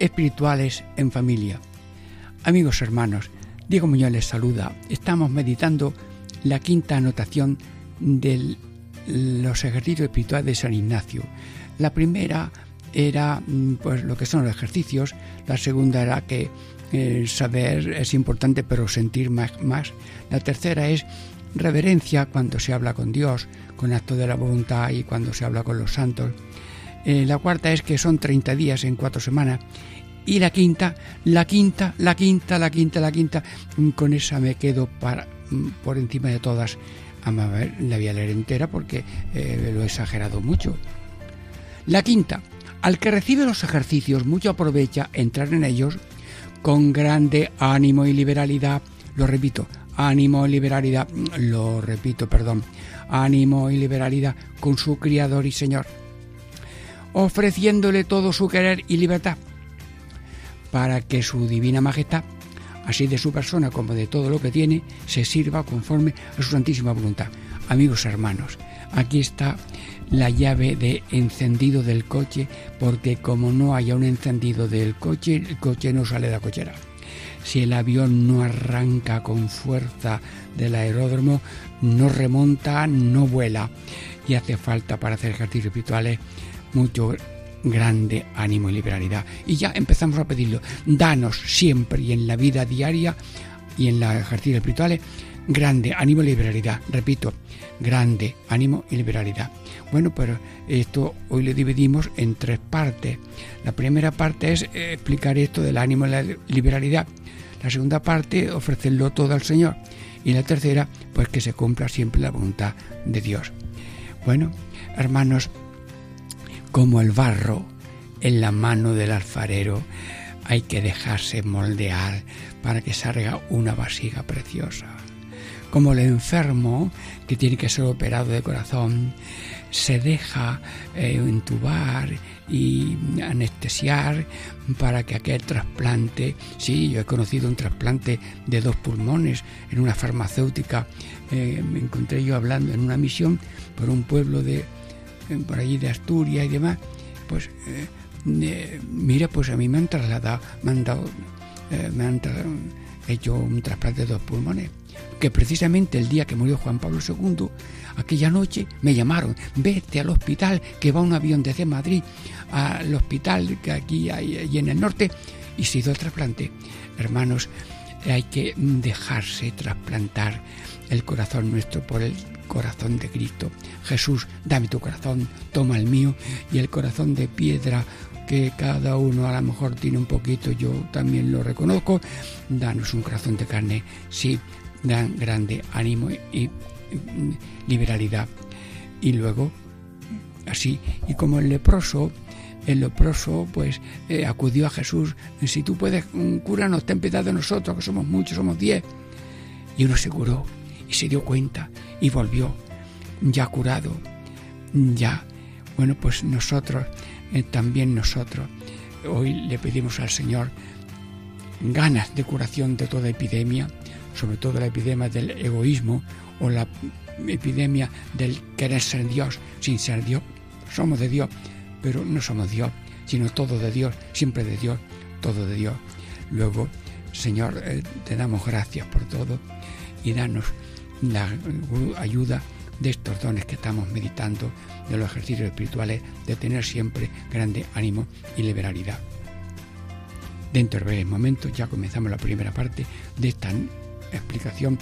espirituales en familia. Amigos hermanos, Diego Muñoz les saluda. Estamos meditando la quinta anotación de los ejercicios espirituales de San Ignacio. La primera era mm, pues lo que son los ejercicios, la segunda era que eh, saber es importante pero sentir más, más. La tercera es reverencia cuando se habla con Dios, con acto de la voluntad y cuando se habla con los santos. Eh, la cuarta es que son 30 días en cuatro semanas. Y la quinta, la quinta, la quinta, la quinta, la quinta, mm, con esa me quedo para, mm, por encima de todas. La voy a leer entera porque eh, lo he exagerado mucho. La quinta, al que recibe los ejercicios, mucho aprovecha entrar en ellos con grande ánimo y liberalidad. Lo repito, ánimo y liberalidad, mm, lo repito, perdón, ánimo y liberalidad con su Criador y Señor ofreciéndole todo su querer y libertad, para que su divina majestad, así de su persona como de todo lo que tiene, se sirva conforme a su santísima voluntad. Amigos hermanos, aquí está la llave de encendido del coche, porque como no haya un encendido del coche, el coche no sale de la cochera. Si el avión no arranca con fuerza del aeródromo, no remonta, no vuela. Y hace falta para hacer ejercicios espirituales mucho grande ánimo y liberalidad. Y ya empezamos a pedirlo. Danos siempre y en la vida diaria y en los ejercicios espirituales grande ánimo y liberalidad. Repito, grande ánimo y liberalidad. Bueno, pero esto hoy lo dividimos en tres partes. La primera parte es eh, explicar esto del ánimo y la liberalidad. La segunda parte, ofrecerlo todo al Señor. Y la tercera, pues que se cumpla siempre la voluntad de Dios. Bueno, hermanos, como el barro en la mano del alfarero, hay que dejarse moldear para que salga una vasija preciosa. Como el enfermo que tiene que ser operado de corazón, se deja eh, entubar y anestesiar para que aquel trasplante, sí, yo he conocido un trasplante de dos pulmones en una farmacéutica, eh, me encontré yo hablando en una misión por un pueblo de por allí de Asturias y demás, pues eh, mira, pues a mí me han trasladado, me han dado, eh, me han hecho un trasplante de dos pulmones, que precisamente el día que murió Juan Pablo II, aquella noche me llamaron, vete al hospital, que va un avión desde Madrid al hospital que aquí hay en el norte, y se hizo el trasplante. Hermanos, hay que dejarse trasplantar el corazón nuestro por el corazón de Cristo. Jesús, dame tu corazón, toma el mío y el corazón de piedra que cada uno a lo mejor tiene un poquito, yo también lo reconozco, danos un corazón de carne, sí, dan grande ánimo y, liberalidad. Y luego, así, y como el leproso, el leproso pues eh, acudió a Jesús, si tú puedes, mm, cúranos, ten piedad de nosotros, que somos muchos, somos diez. Y uno se curó y se dio cuenta y volvió ya curado, ya. Bueno, pues nosotros, eh, también nosotros, hoy le pedimos al Señor ganas de curación de toda epidemia, sobre todo la epidemia del egoísmo o la epidemia del querer ser Dios sin ser Dios. Somos de Dios, pero no somos Dios, sino todo de Dios, siempre de Dios, todo de Dios. Luego, Señor, eh, te damos gracias por todo y danos la ayuda de estos dones que estamos meditando, de los ejercicios espirituales, de tener siempre grande ánimo y liberalidad. Dentro de breves momentos ya comenzamos la primera parte de esta explicación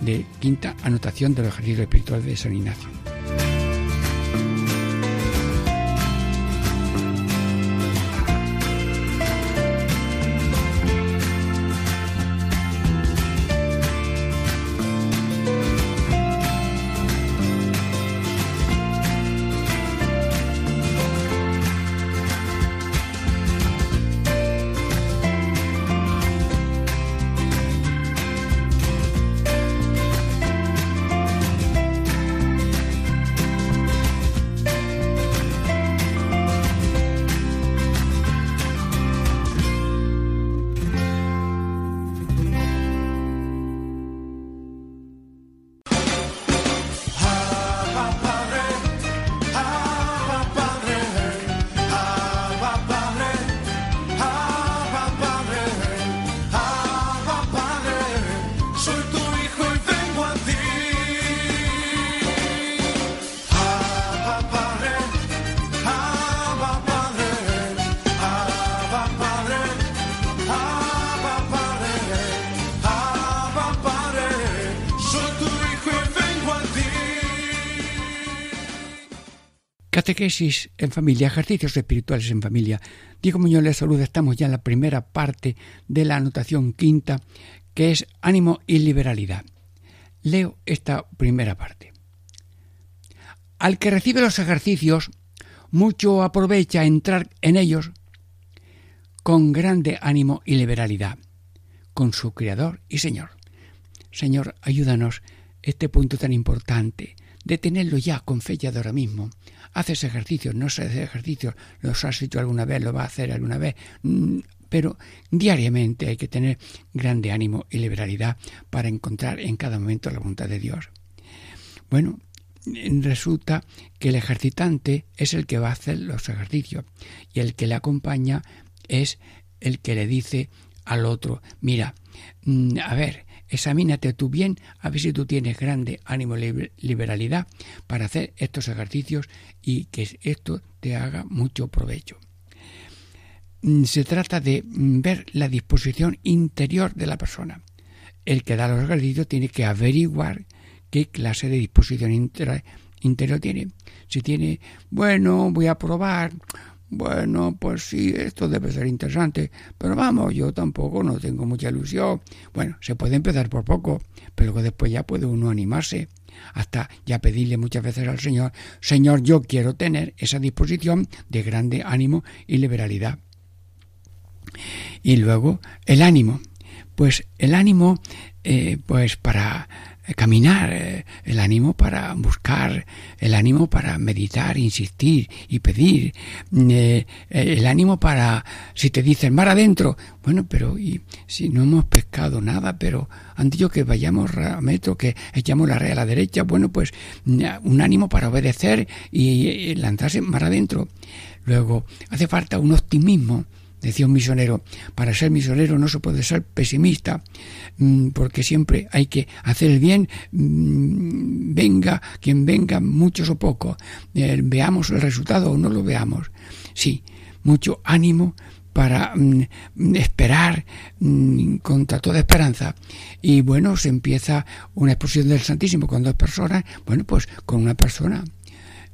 de quinta anotación de los ejercicios espirituales de San Ignacio. Catequesis en familia, ejercicios espirituales en familia. Diego Muñoz les saluda, estamos ya en la primera parte de la anotación quinta, que es ánimo y liberalidad. Leo esta primera parte. Al que recibe los ejercicios, mucho aprovecha entrar en ellos con grande ánimo y liberalidad, con su Creador y Señor. Señor, ayúdanos este punto tan importante, de tenerlo ya con fecha de ahora mismo. Haces ejercicios, no haces ejercicios, los has hecho alguna vez, lo vas a hacer alguna vez, mm, pero diariamente hay que tener grande ánimo y liberalidad para encontrar en cada momento la voluntad de Dios. Bueno, resulta que el ejercitante es el que va a hacer los ejercicios y el que le acompaña es el que le dice al otro, mira, mm, a ver, examínate tú bien, a ver si tú tienes grande ánimo y liberalidad para hacer estos ejercicios y que esto te haga mucho provecho. Mm, se trata de mm, ver la disposición interior de la persona. El que da los ejercicios tiene que averiguar qué clase de disposición interior tiene. Si tiene, bueno, voy a probar, bueno, pues sí, esto debe ser interesante, pero vamos, yo tampoco no tengo mucha ilusión. Bueno, se puede empezar por poco, pero después ya puede uno animarse hasta ya pedirle muchas veces al Señor, Señor, yo quiero tener esa disposición de grande ánimo y liberalidad. Y luego el ánimo. Pues el ánimo, eh, pues para caminar, eh, el ánimo para buscar, el ánimo para meditar, insistir y pedir, eh, el ánimo para, si te dicen mar adentro, bueno, pero y si no hemos pescado nada, pero antes yo que vayamos a metro, que echamos la red a la derecha, bueno, pues un ánimo para obedecer y lanzarse mar adentro. Luego, hace falta un optimismo decía un misionero, para ser misionero no se puede ser pesimista, mm, porque siempre hay que hacer el bien, mm, venga quien venga, muchos o pocos, eh, veamos el resultado o no lo veamos. Sí, mucho ánimo para mm, esperar contra toda esperanza. Y bueno, se empieza una exposición del Santísimo con dos personas, bueno, pues con una persona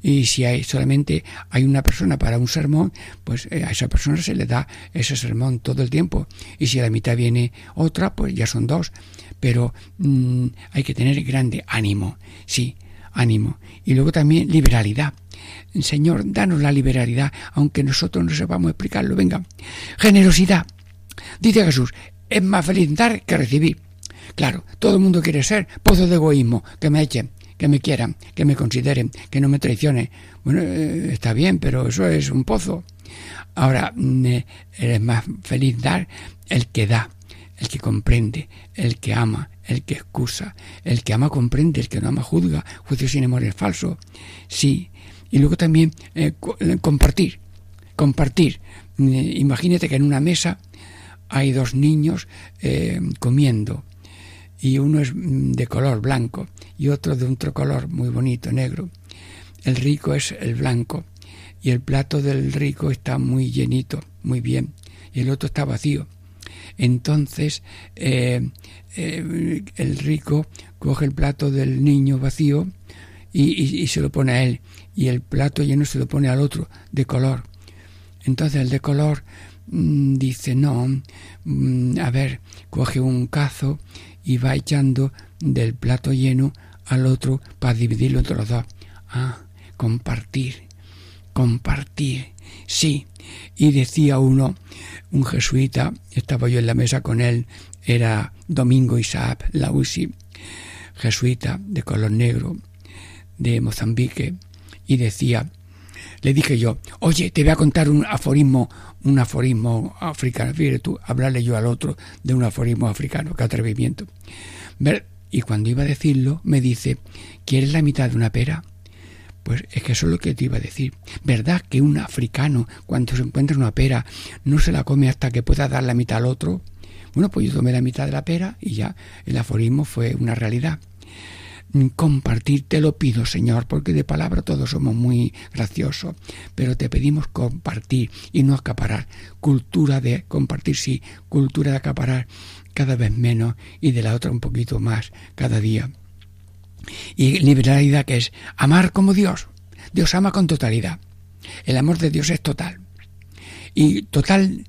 y si hay solamente hay una persona para un sermón, pues eh, a esa persona se le da ese sermón todo el tiempo. Y si a la mitad viene otra, pues ya son dos. Pero mm, hay que tener grande ánimo, sí, ánimo. Y luego también liberalidad. Señor, danos la liberalidad, aunque nosotros no sepamos explicarlo. Venga, generosidad. Dice Jesús, es más feliz dar que recibir. Claro, todo el mundo quiere ser pozo de egoísmo, que me echen que me quieran, que me consideren, que no me traicionen. Bueno, eh, está bien, pero eso es un pozo. Ahora, mm, eh, eres más feliz dar el que da, el que comprende, el que ama, el que excusa, el que ama comprende, el que no ama juzga, juicio sin amor es falso. Sí. Y luego también eh, compartir, compartir. imagínate que en una mesa hay dos niños comiendo y uno es mm, de color blanco y otro de otro color muy bonito, negro. El rico es el blanco y el plato del rico está muy llenito, muy bien, y el otro está vacío. Entonces eh, eh, el rico coge el plato del niño vacío y, se lo pone a él, y el plato lleno se lo pone al otro, de color. Entonces el de color mm, dice, no, mm, a ver, coge un cazo y va echando del plato lleno al otro para dividirlo entre los dos. Ah, compartir, compartir, sí. Y decía uno, un jesuita, estaba yo en la mesa con él, era Domingo Isaac Lausi, jesuita de color negro de Mozambique, y decía, le dije yo, oye, te voy a contar un aforismo, un aforismo africano. Fíjate tú, hablarle yo al otro de un aforismo africano, qué atrevimiento. Y cuando iba a decirlo, me dice, ¿quieres la mitad de una pera? Pues es que eso es lo que te iba a decir. ¿Verdad que un africano, cuando se encuentra una pera, no se la come hasta que pueda dar la mitad al otro? Bueno, pues yo tomé la mitad de la pera y ya el aforismo fue una realidad compartir, te lo pido, Señor, porque de palabra todos somos muy graciosos, pero te pedimos compartir y no acaparar. Cultura de compartir, sí, cultura de acaparar cada vez menos y de la otra un poquito más cada día. Y liberalidad que es amar como Dios, Dios ama con totalidad. El amor de Dios es total. Y total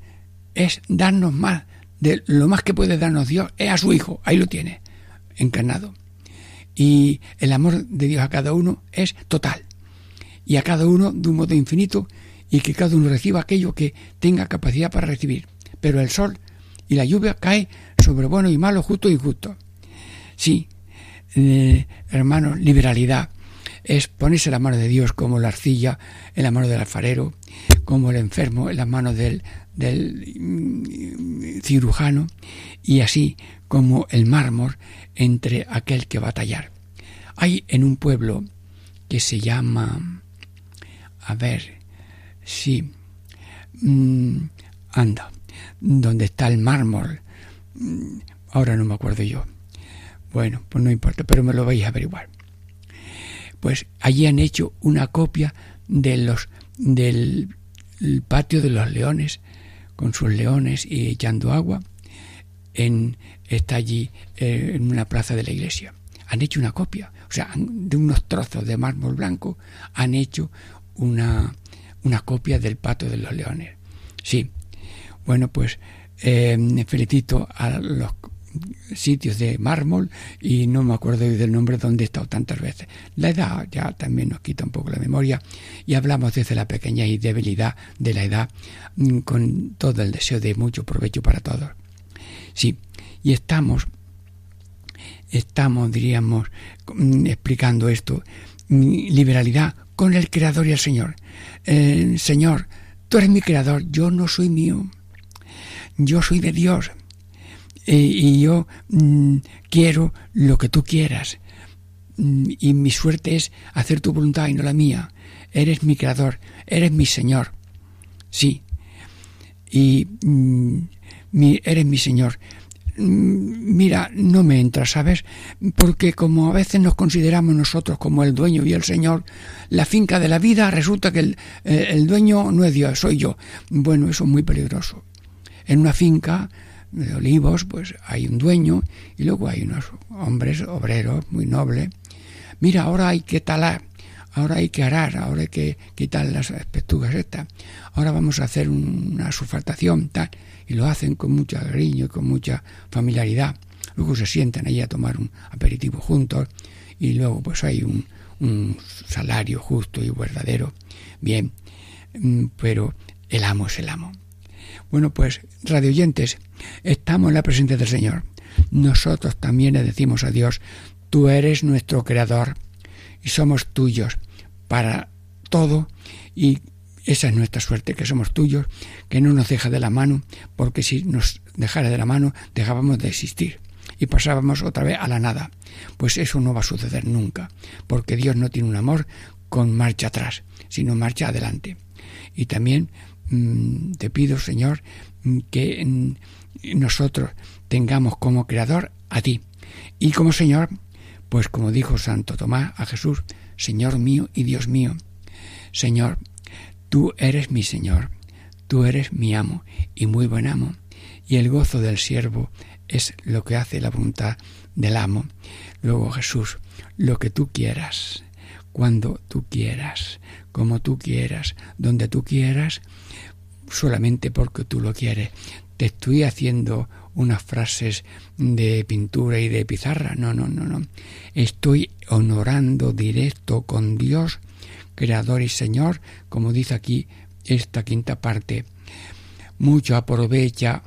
es darnos más. De lo más que puede darnos Dios es a su Hijo. Ahí lo tiene, encarnado. Y el amor de Dios a cada uno es total. Y a cada uno de un modo infinito y que cada uno reciba aquello que tenga capacidad para recibir. Pero el sol y la lluvia cae sobre bueno y malo, justo y injusto. Sí, eh, hermanos, liberalidad es ponerse la mano de Dios como la arcilla en la mano del alfarero, como el enfermo en las manos del, del mm, cirujano y así como el mármol entre aquel que va a tallar. Hay en un pueblo que se llama, a ver, sí, mm, anda, donde está el mármol, mm, ahora no me acuerdo yo. Bueno, pues no importa, pero me lo vais a averiguar. Pues allí han hecho una copia de los del patio de los leones con sus leones y echando agua en está allí eh, en una plaza de la iglesia. Han hecho una copia, o sea, de unos trozos de mármol blanco han hecho una, una copia del patio de los leones. Sí, bueno, pues eh, felicito a los sitios de mármol y no me acuerdo del nombre donde he estado tantas veces. La edad ya también nos quita un poco la memoria y hablamos desde la pequeña y debilidad de la edad mm, con todo el deseo de mucho provecho para todos. Sí, y estamos, estamos, diríamos, mm, explicando esto, mm, liberalidad con el Creador y el Señor. Eh, Señor, tú eres mi Creador, yo no soy mío, yo soy de Dios y yo mm, quiero lo que tú quieras. Y mi suerte es hacer tu voluntad y no la mía. Eres mi creador, eres mi Señor. Sí. Y eres mi Señor. Mira, no me entra, ¿sabes? Porque como a veces nos consideramos nosotros como el dueño y el Señor, la finca de la vida resulta que el, eh, el dueño no es Dios, soy yo. Bueno, eso es muy peligroso. En una finca de olivos, pues hay un dueño y luego hay unos hombres obreros muy nobles. Mira, ahora hay que talar, ahora hay que arar, ahora hay que quitar las pestugas estas, ahora vamos a hacer una sulfatación, tal, y lo hacen con mucho cariño y con mucha familiaridad. Luego se sientan ahí a tomar un aperitivo juntos y luego pues hay un, un salario justo y verdadero. Bien, mm, pero el amo es el amo. Bueno, pues, radioyentes, estamos en la presencia del Señor. Nosotros también le decimos a Dios, tú eres nuestro creador y somos tuyos para todo y esa es nuestra suerte, que somos tuyos, que no nos deja de la mano, porque si nos dejara de la mano dejábamos de existir y pasábamos otra vez a la nada. Pues eso no va a suceder nunca, porque Dios no tiene un amor con marcha atrás, sino marcha adelante. Y también Mm, te pido, Señor, mm, que mm, nosotros tengamos como creador a ti. Y como Señor, pues como dijo Santo Tomás a Jesús, Señor mío y Dios mío. Señor, tú eres mi Señor, tú eres mi amo y muy buen amo. Y el gozo del siervo es lo que hace la voluntad del amo. Luego Jesús, lo que tú quieras, cuando tú quieras, como tú quieras, donde tú quieras, solamente porque tú lo quieres. Te estoy haciendo unas frases de pintura y de pizarra. No, no, no, no. Estoy honorando directo con Dios, Creador y Señor, como dice aquí esta quinta parte. Mucho aprovecha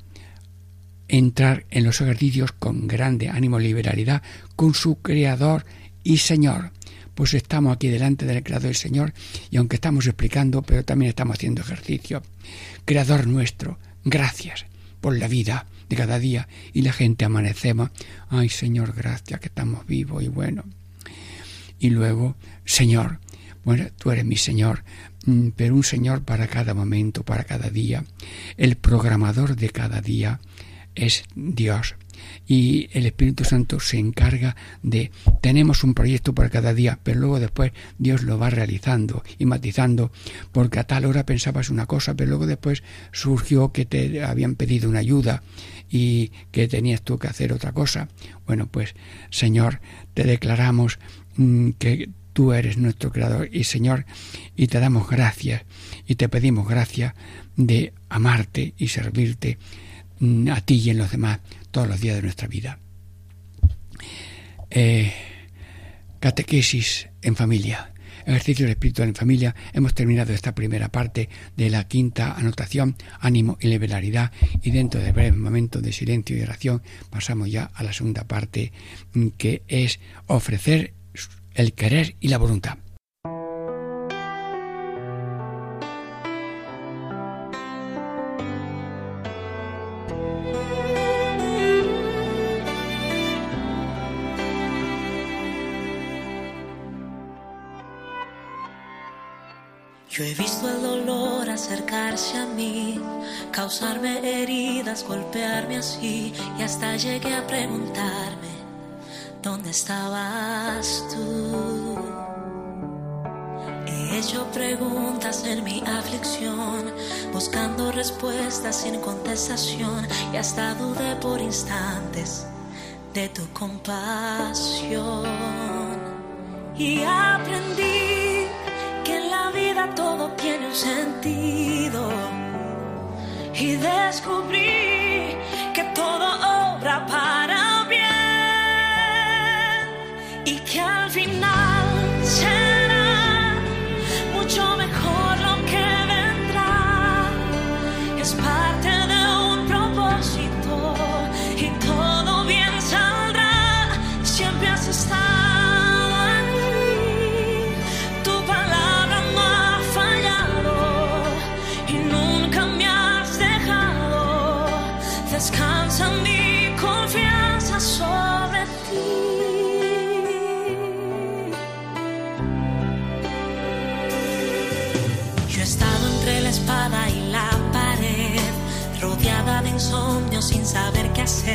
entrar en los ejercicios con grande ánimo y liberalidad con su Creador y Señor pues estamos aquí delante del Creador y Señor y aunque estamos explicando, pero también estamos haciendo ejercicio. Creador nuestro, gracias por la vida de cada día y la gente amanecemos. Ay Señor, gracias que estamos vivos y bueno. Y luego, Señor, bueno, tú eres mi Señor, mm, pero un Señor para cada momento, para cada día. El programador de cada día es Dios y el Espíritu Santo se encarga de tenemos un proyecto para cada día, pero luego después Dios lo va realizando y matizando, porque a tal hora pensabas una cosa, pero luego después surgió que te habían pedido una ayuda y que tenías tú que hacer otra cosa. Bueno, pues Señor, te declaramos mm, que Tú eres nuestro Creador y Señor y te damos gracias y te pedimos gracias de amarte y servirte mm, a ti y en los demás todos los días de nuestra vida. Eh, catequesis en familia ejercicio del espíritu en familia, hemos terminado esta primera parte de la quinta anotación, ánimo y liberalidad, y dentro de breve momento de silencio y oración pasamos ya a la segunda parte, mm, que es ofrecer el querer y la voluntad. Yo he visto el dolor acercarse a mí, causarme heridas, golpearme así y hasta llegué a preguntarme, ¿dónde estabas tú? He hecho preguntas en mi aflicción, buscando respuestas sin contestación y hasta dudé por instantes de tu compasión. Y aprendí todo tiene un sentido. Y descubrí que todo obra para que al final será mucho mejor lo que vendrá. Es parte de un propósito y todo bien saldrá. Siempre has estado. descansa mi confianza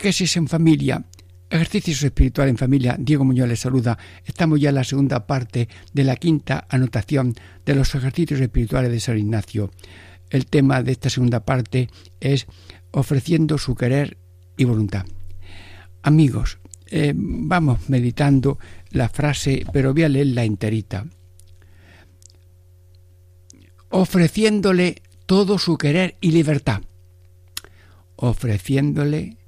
Catequesis en familia. Ejercicios espirituales en familia. Diego Muñoz les saluda. Estamos ya en la segunda parte de la quinta anotación de los ejercicios espirituales de San Ignacio. El tema de esta segunda parte es ofreciendo su querer y voluntad. Amigos, eh, vamos meditando la frase, pero voy a leer la enterita. Ofreciéndole todo su querer y libertad. Ofreciéndole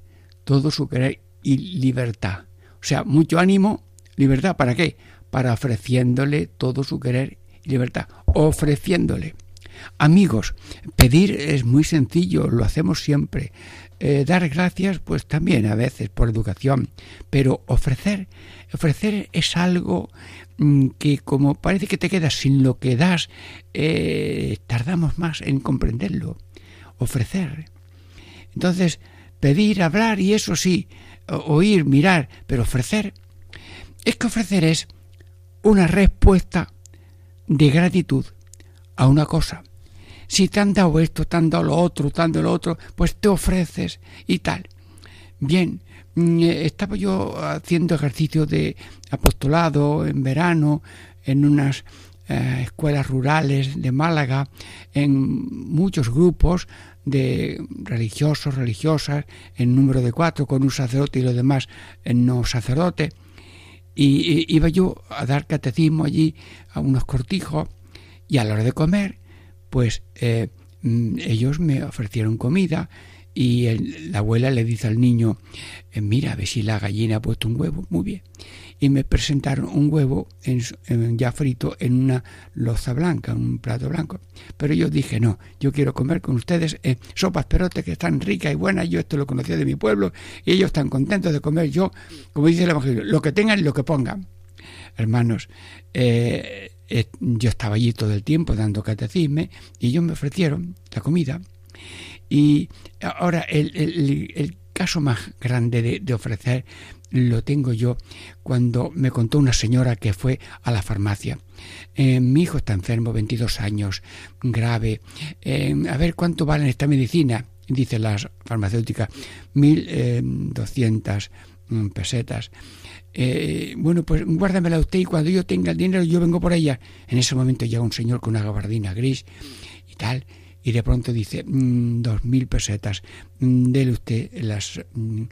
todo su querer y libertad. O sea, mucho ánimo, libertad, ¿para qué? Para ofreciéndole todo su querer y libertad. Ofreciéndole. Amigos, pedir es muy sencillo, lo hacemos siempre. Eh, dar gracias, pues también a veces por educación, pero ofrecer, ofrecer es algo mm, que como parece que te quedas sin lo que das, eh, tardamos más en comprenderlo. Ofrecer. Entonces, pedir, hablar y eso sí, oír, mirar, pero ofrecer, es que ofrecer es una respuesta de gratitud a una cosa si te han dado esto, te han dado lo otro, te han dado lo otro, pues te ofreces y tal. Bien, mm, eh, estaba yo haciendo ejercicio de apostolado en verano en unas eh, escuelas rurales de Málaga, en muchos grupos de religiosos, religiosas, en número de cuatro, con un sacerdote y los demás en no sacerdote. Y, iba yo a dar catecismo allí a unos cortijos y a la hora de comer pues eh, mm, ellos me ofrecieron comida y la abuela le dice al niño, eh, mira, a ver si la gallina ha puesto un huevo, muy bien. Y me presentaron un huevo ya frito en una loza blanca, un plato blanco. Pero yo dije, no, yo quiero comer con ustedes eh, sopas perotes que están ricas y buenas, yo esto lo conocía de mi pueblo, y ellos están contentos de comer yo, como dice el Evangelio, lo que tengan y lo que pongan. Hermanos, eh, yo estaba allí todo el tiempo dando catecismo y ellos me ofrecieron la comida. Y ahora el, caso más grande de, ofrecer lo tengo yo cuando me contó una señora que fue a la farmacia. Eh, mi hijo está enfermo, 22 años, grave. Eh, a ver cuánto vale esta medicina. Dice la farmacéutica, 1.200 mm, pesetas. Eh, bueno, pues guárdamela usted y cuando yo tenga el dinero yo vengo por ella. En ese momento llega un señor con una gabardina gris y tal, y de pronto dice, mm, dos mil pesetas, mm, dele usted las mm,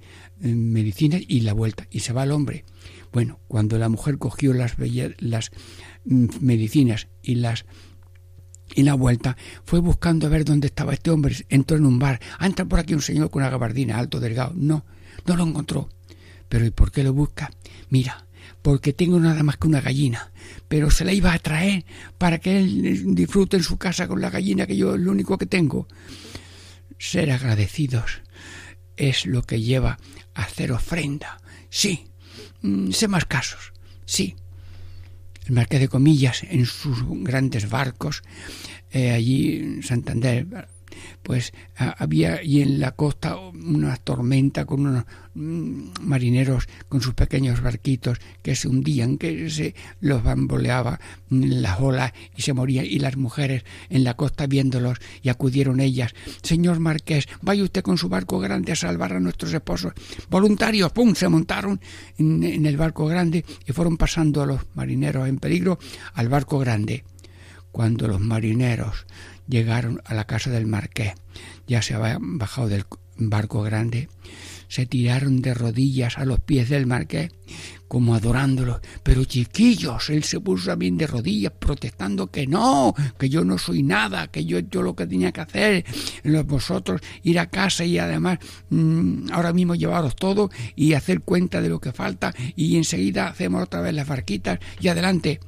medicinas y la vuelta. Y se va el hombre. Bueno, cuando la mujer cogió las, las medicinas y las y la vuelta fue buscando a ver dónde estaba este hombre. Entró en un bar. Ah, entra por aquí un señor con una gabardina, alto, delgado. No, no lo encontró. Pero ¿y por qué lo busca? Mira, porque tengo nada más que una gallina, pero se la iba a traer para que él disfrute en su casa con la gallina que yo es lo único que tengo. Ser agradecidos es lo que lleva a hacer ofrenda. Sí, mm, sé más casos. Sí. El Marqués de Comillas en sus grandes barcos, eh, allí en Santander, pues había y en la costa una tormenta con unos mm, marineros con sus pequeños barquitos que se hundían, que se los bamboleaba las olas y se morían y las mujeres en la costa viéndolos y acudieron ellas, señor marqués, vaya usted con su barco grande a salvar a nuestros esposos. Voluntarios, pum, se montaron en, en el barco grande y fueron pasando a los marineros en peligro al barco grande. Cuando los marineros llegaron a la casa del marqués. Ya se habían bajado del barco grande, se tiraron de rodillas a los pies del marqués, como adorándolo. Pero chiquillos, él se puso también de rodillas, protestando que no, que yo no soy nada, que yo, yo lo que tenía que hacer, vosotros ir a casa y además mm, ahora mismo llevaros todo y hacer cuenta de lo que falta y enseguida hacemos otra vez las barquitas y adelante.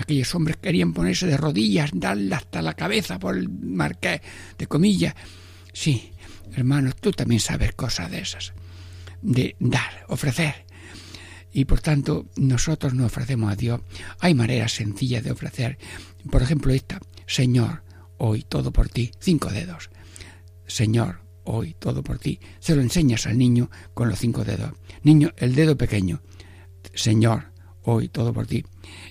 Aquellos hombres querían ponerse de rodillas, darle hasta la cabeza por el marqués, de comillas. Sí, hermanos, tú también sabes cosas de esas, de dar, ofrecer. Y por tanto, nosotros nos ofrecemos a Dios. Hay maneras sencillas de ofrecer. Por ejemplo, esta, Señor, hoy todo por ti, cinco dedos. Señor, hoy todo por ti. Se lo enseñas al niño con los cinco dedos. Niño, el dedo pequeño. Señor, hoy todo por ti.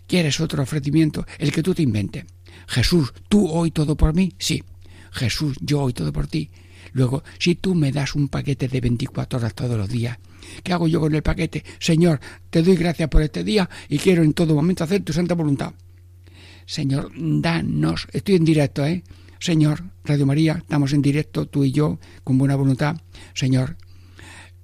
¿Quieres otro ofrecimiento? El que tú te inventes. Jesús, tú hoy todo por mí. Sí. Jesús, yo hoy todo por ti. Luego, si tú me das un paquete de 24 horas todos los días, ¿qué hago yo con el paquete? Señor, te doy gracias por este día y quiero en todo momento hacer tu santa voluntad. Señor, danos, estoy en directo, ¿eh? Señor, Radio María, estamos en directo, tú y yo, con buena voluntad. Señor,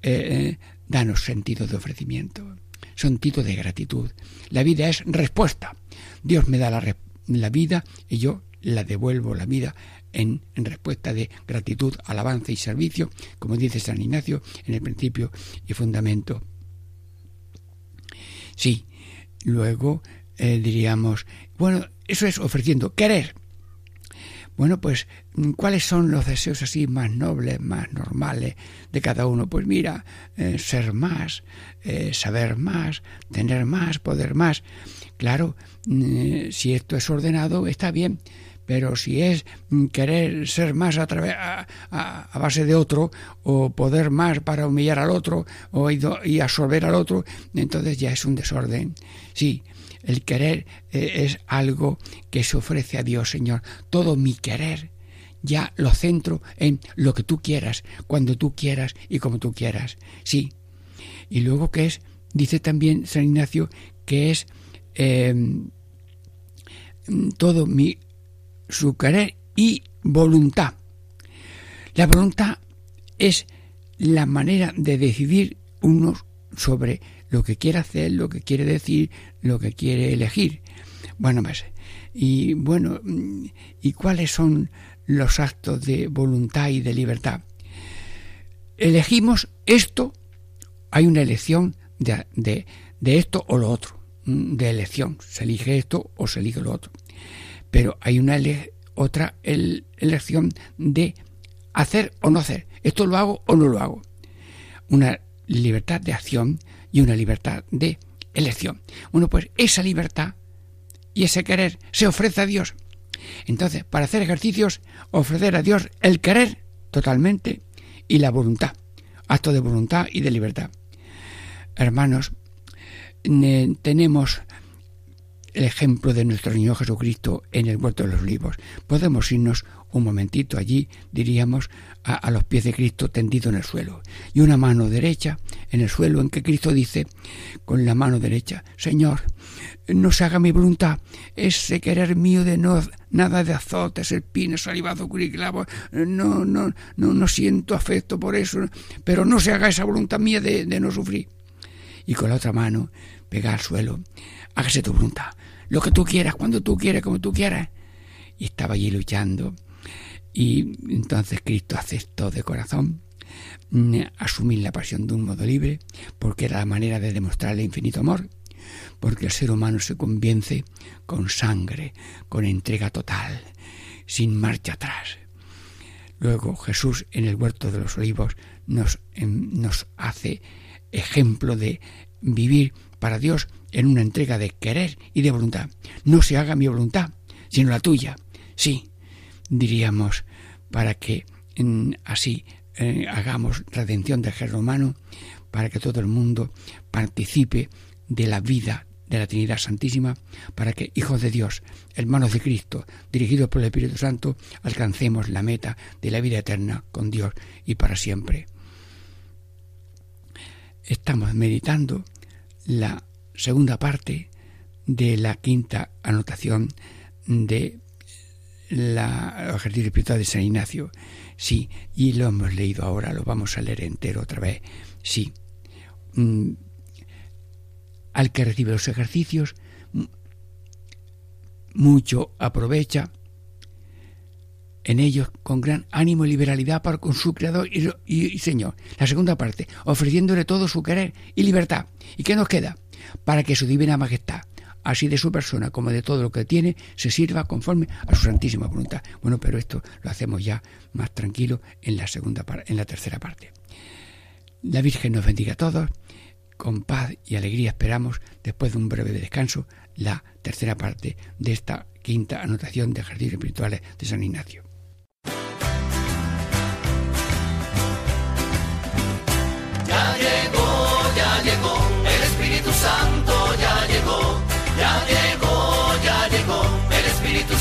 eh, eh, danos sentido de ofrecimiento, sentido de gratitud. La vida es respuesta. Dios me da la, la vida y yo la devuelvo la vida en, en, respuesta de gratitud, alabanza y servicio, como dice San Ignacio en el principio y fundamento. Sí, luego eh, diríamos, bueno, eso es ofreciendo, querer. Bueno, pues, ¿cuáles son los deseos así más nobles, más normales de cada uno? Pues mira, eh, ser más, eh, saber más, tener más, poder más. Claro, mm, si esto es ordenado, está bien, pero si es querer ser más a, través, a, base de otro, o poder más para humillar al otro, o y absorber al otro, entonces ya es un desorden. Sí, el querer eh, es algo que se ofrece a Dios, Señor. Todo mi querer ya lo centro en lo que tú quieras, cuando tú quieras y como tú quieras. Sí. Y luego que es, dice también San Ignacio, que es em, todo mi su querer y voluntad. La voluntad es la manera de decidir uno sobre lo que quiere hacer, lo que quiere decir, lo que quiere elegir. Bueno, pues, y bueno, ¿y cuáles son los actos de voluntad y de libertad? Elegimos esto, hay una elección de, de esto o lo otro, de elección, se elige esto o se elige lo otro. Pero hay una otra elección de hacer o no hacer, esto lo hago o no lo hago. Una libertad de acción y una libertad de elección. Bueno, pues esa libertad y ese querer se ofrece a Dios. Entonces, para hacer ejercicios, ofrecer a Dios el querer totalmente y la voluntad, acto de voluntad y de libertad. Hermanos, tenemos el ejemplo de nuestro Señor Jesucristo en el huerto de los olivos. Podemos irnos un momentito allí, diríamos, a, los pies de Cristo tendido en el suelo. Y una mano derecha en el suelo en que Cristo dice con la mano derecha, Señor, no se haga mi voluntad, ese querer mío de no nada de azotes, espines, salivazo, curiclavo, no, no, no, no siento afecto por eso, pero no se haga esa voluntad mía de, de no sufrir. Y con la otra mano pega al suelo, hágase tu voluntad, lo que tú quieras, cuando tú quieras, como tú quieras. Y estaba allí luchando. Y entonces Cristo aceptó de corazón mm, asumir la pasión de un modo libre, porque era la manera de demostrar el infinito amor, porque el ser humano se convence con sangre, con entrega total, sin marcha atrás. Luego Jesús en el huerto de los olivos nos, em, nos hace ejemplo de vivir para Dios en una entrega de querer y de voluntad. No se haga mi voluntad, sino la tuya. Sí, diríamos, para que así eh, hagamos redención del género humano, para que todo el mundo participe de la vida de la Trinidad Santísima, para que, hijos de Dios, hermanos de Cristo, dirigidos por el Espíritu Santo, alcancemos la meta de la vida eterna con Dios y para siempre. Estamos meditando la segunda parte de la quinta anotación de la ejercicio espiritual de San Ignacio. Sí, y lo hemos leído ahora, lo vamos a leer entero otra vez. Sí. Mm, al que recibe los ejercicios, mucho aprovecha en ellos con gran ánimo y liberalidad para con su Creador y, Señor. La segunda parte, ofreciéndole todo su querer y libertad. ¿Y qué nos queda? Para que su divina majestad, así de su persona como de todo lo que tiene, se sirva conforme a su santísima voluntad. Bueno, pero esto lo hacemos ya más tranquilo en la segunda en la tercera parte. La Virgen nos bendiga a todos. Con paz y alegría esperamos, después de un breve descanso, la tercera parte de esta quinta anotación de ejercicios espirituales de San Ignacio.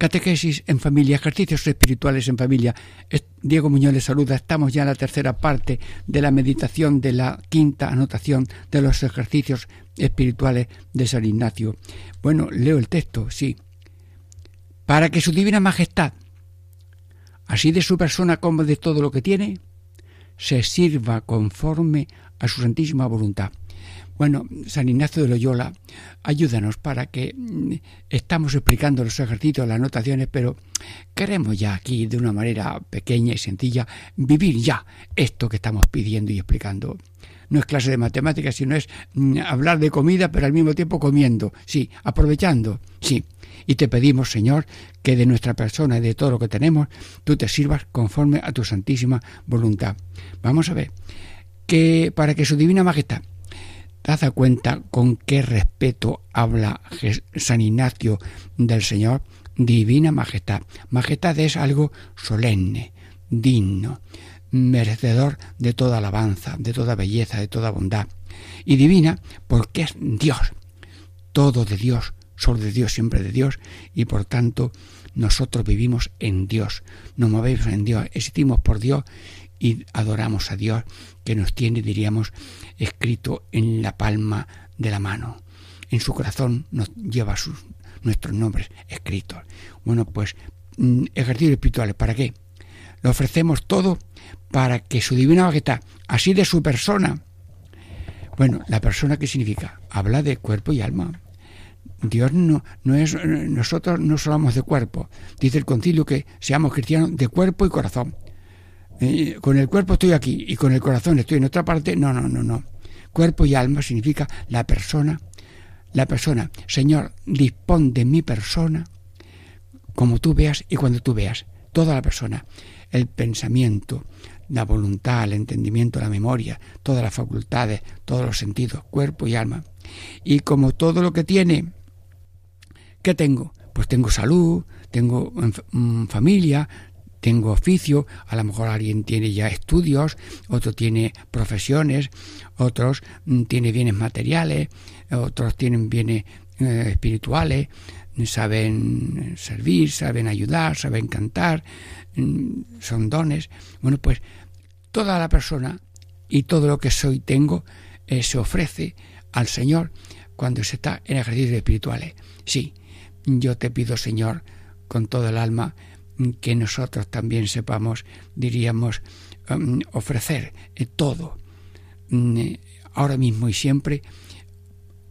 Catequesis en familia, ejercicios espirituales en familia. Diego Muñoz les saluda. Estamos ya en la tercera parte de la meditación de la quinta anotación de los ejercicios espirituales de San Ignacio. Bueno, leo el texto, sí. Para que su divina majestad, así de su persona como de todo lo que tiene, se sirva conforme a su santísima voluntad. Bueno, San Ignacio de Loyola, ayúdanos para que mm, estamos explicando los ejercicios, las anotaciones, pero queremos ya aquí, de una manera pequeña y sencilla, vivir ya esto que estamos pidiendo y explicando. No es clase de matemáticas, sino es mm, hablar de comida, pero al mismo tiempo comiendo, sí, aprovechando, sí. Y te pedimos, Señor, que de nuestra persona y de todo lo que tenemos, tú te sirvas conforme a tu santísima voluntad. Vamos a ver, que para que su divina majestad ¿Te das cuenta con qué respeto habla San Ignacio del Señor? Divina majestad. Majestad es algo solemne, digno, merecedor de toda alabanza, de toda belleza, de toda bondad. Y divina porque es Dios. Todo de Dios, solo de Dios, siempre de Dios. Y por tanto nosotros vivimos en Dios. Nos movemos en Dios. Existimos por Dios y adoramos a Dios que nos tiene, diríamos, escrito en la palma de la mano. En su corazón nos lleva nuestros nombres escritos. Bueno, pues mm, ejercicios espirituales, ¿para qué? Lo ofrecemos todo para que su divina majestad, así de su persona, bueno, la persona qué significa? Habla de cuerpo y alma. Dios no, no es, nosotros no somos de cuerpo. Dice el concilio que seamos cristianos de cuerpo y corazón. Con el cuerpo estoy aquí y con el corazón estoy en otra parte. No, no, no, no. Cuerpo y alma significa la persona. La persona. Señor, dispón de mi persona como tú veas y cuando tú veas. Toda la persona. El pensamiento, la voluntad, el entendimiento, la memoria, todas las facultades, todos los sentidos, cuerpo y alma. Y como todo lo que tiene, ¿qué tengo? Pues tengo salud, tengo mm, familia, tengo oficio, a lo mejor alguien tiene ya estudios, otro tiene profesiones, otros mm, tiene bienes materiales, otros tienen bienes eh, espirituales, saben servir, saben ayudar, saben cantar, mm, son dones. Bueno, pues toda la persona y todo lo que soy tengo eh, se ofrece al Señor cuando se está en ejercicios espirituales. Sí, yo te pido, Señor, con todo el alma, que nosotros también sepamos, diríamos, um, ofrecer eh, todo, mm, ahora mismo y siempre,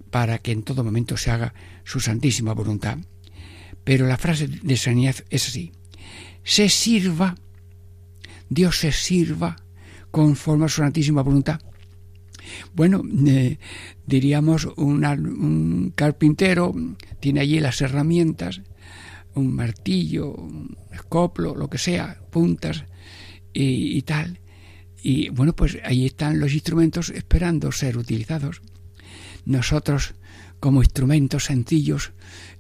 para que en todo momento se haga su santísima voluntad. Pero la frase de sanidad es así, se sirva, Dios se sirva conforme a su santísima voluntad. Bueno, eh, diríamos un carpintero tiene allí las herramientas, un martillo, un escoplo, lo que sea, puntas y, y tal. Y bueno, pues ahí están los instrumentos esperando ser utilizados. Nosotros, como instrumentos sencillos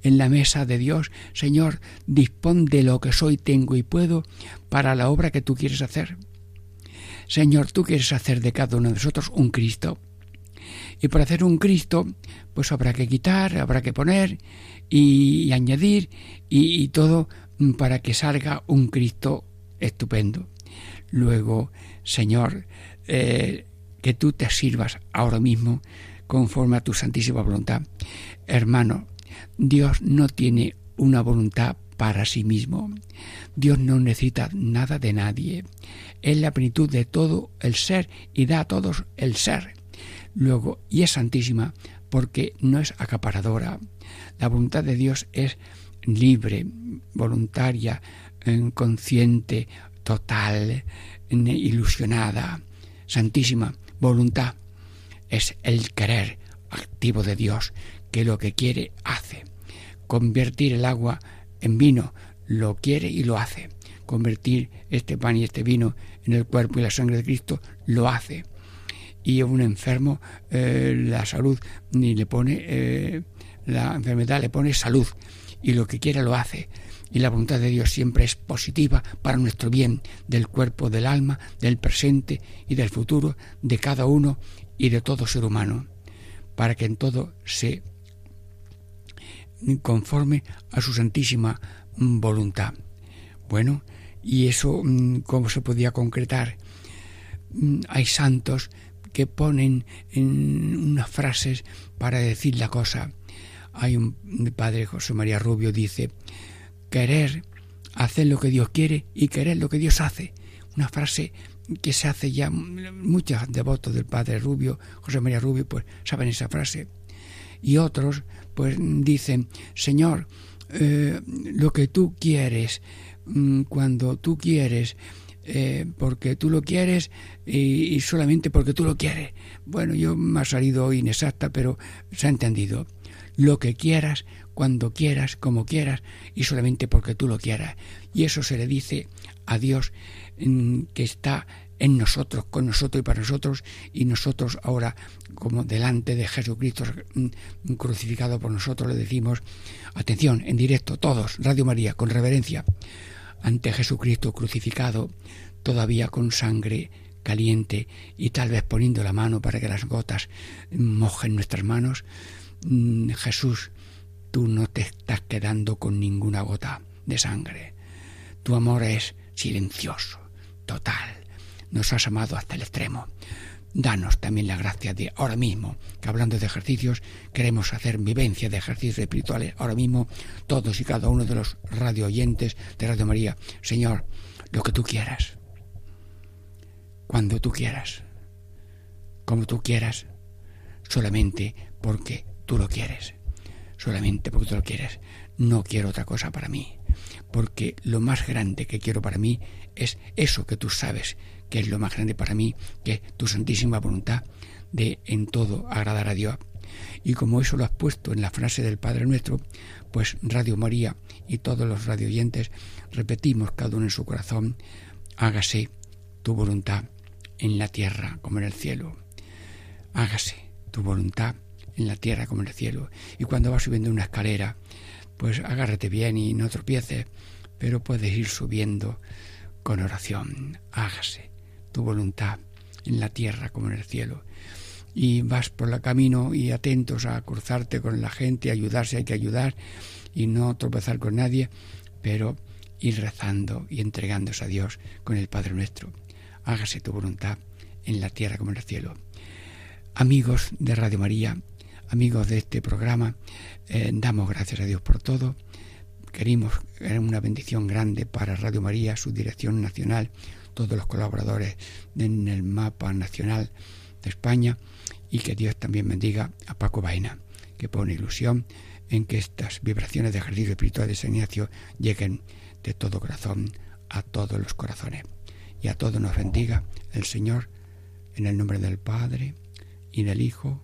en la mesa de Dios, Señor, dispón de lo que soy, tengo y puedo para la obra que tú quieres hacer. Señor, tú quieres hacer de cada uno de nosotros un Cristo. Y para hacer un Cristo, pues habrá que quitar, habrá que poner y, añadir y, y, todo para que salga un Cristo estupendo. Luego, Señor, eh, que tú te sirvas ahora mismo conforme a tu santísima voluntad. Hermano, Dios no tiene una voluntad para sí mismo. Dios no necesita nada de nadie. Es la plenitud de todo el ser y da a todos el ser. Luego, y es santísima porque no es acaparadora. La voluntad de Dios es libre, voluntaria, consciente, total, ilusionada, santísima voluntad. Es el querer activo de Dios que lo que quiere hace. Convertir el agua en vino lo quiere y lo hace. Convertir este pan y este vino en el cuerpo y la sangre de Cristo lo hace. Y a un enfermo eh, la salud ni le pone eh, la enfermedad le pone salud y lo que quiere lo hace. Y la voluntad de Dios siempre es positiva para nuestro bien, del cuerpo, del alma, del presente y del futuro, de cada uno y de todo ser humano, para que en todo se conforme a su santísima voluntad. Bueno, ¿y eso mm, cómo se podía concretar? Mm, hay santos que ponen en unas frases para decir la cosa. Hay un padre José María Rubio dice, querer hacer lo que Dios quiere y querer lo que Dios hace. Una frase que se hace ya muchos devotos del padre Rubio, José María Rubio, pues saben esa frase. Y otros pues dicen, Señor, eh, lo que tú quieres, mm, cuando tú quieres, eh, porque tú lo quieres y, solamente porque tú lo quieres. Bueno, yo me ha salido inexacta, pero se ha entendido. Lo que quieras, cuando quieras, como quieras, y solamente porque tú lo quieras. Y eso se le dice a Dios mm, que está en nosotros, con nosotros y para nosotros, y nosotros ahora, como delante de Jesucristo mm, crucificado por nosotros, le decimos, atención, en directo, todos, Radio María, con reverencia, ante Jesucristo crucificado, todavía con sangre caliente y tal vez poniendo la mano para que las gotas mojen nuestras manos, mm, Jesús, tú no te estás quedando con ninguna gota de sangre. Tu amor es silencioso, total nos has amado hasta el extremo. Danos también la gracia de ahora mismo, que hablando de ejercicios, queremos hacer vivencia de ejercicios espirituales ahora mismo, todos y cada uno de los radio oyentes de Radio María. Señor, lo que tú quieras, cuando tú quieras, como tú quieras, solamente porque tú lo quieres, solamente porque tú lo quieres. No quiero otra cosa para mí, porque lo más grande que quiero para mí es eso que tú sabes que es lo más grande para mí, que es tu santísima voluntad de en todo agradar a Dios. Y como eso lo has puesto en la frase del Padre Nuestro, pues Radio María y todos los radioyentes repetimos cada uno en su corazón, hágase tu voluntad en la tierra como en el cielo. Hágase tu voluntad en la tierra como en el cielo. Y cuando vas subiendo una escalera, pues agárrate bien y no tropieces, pero puedes ir subiendo con oración. Hágase tu voluntad en la tierra como en el cielo. Y vas por el camino y atentos a cruzarte con la gente, ayudarse hay que ayudar y no tropezar con nadie, pero ir rezando y entregándose a Dios con el Padre nuestro. Hágase tu voluntad en la tierra como en el cielo. Amigos de Radio María, amigos de este programa, eh, damos gracias a Dios por todo. Querimos una bendición grande para Radio María, su dirección nacional, todos los colaboradores en el mapa nacional de España y que Dios también bendiga a Paco Baena, que pone ilusión en que estas vibraciones de ejercicio espiritual de San Ignacio lleguen de todo corazón a todos los corazones. Y a todos nos bendiga el Señor en el nombre del Padre y del Hijo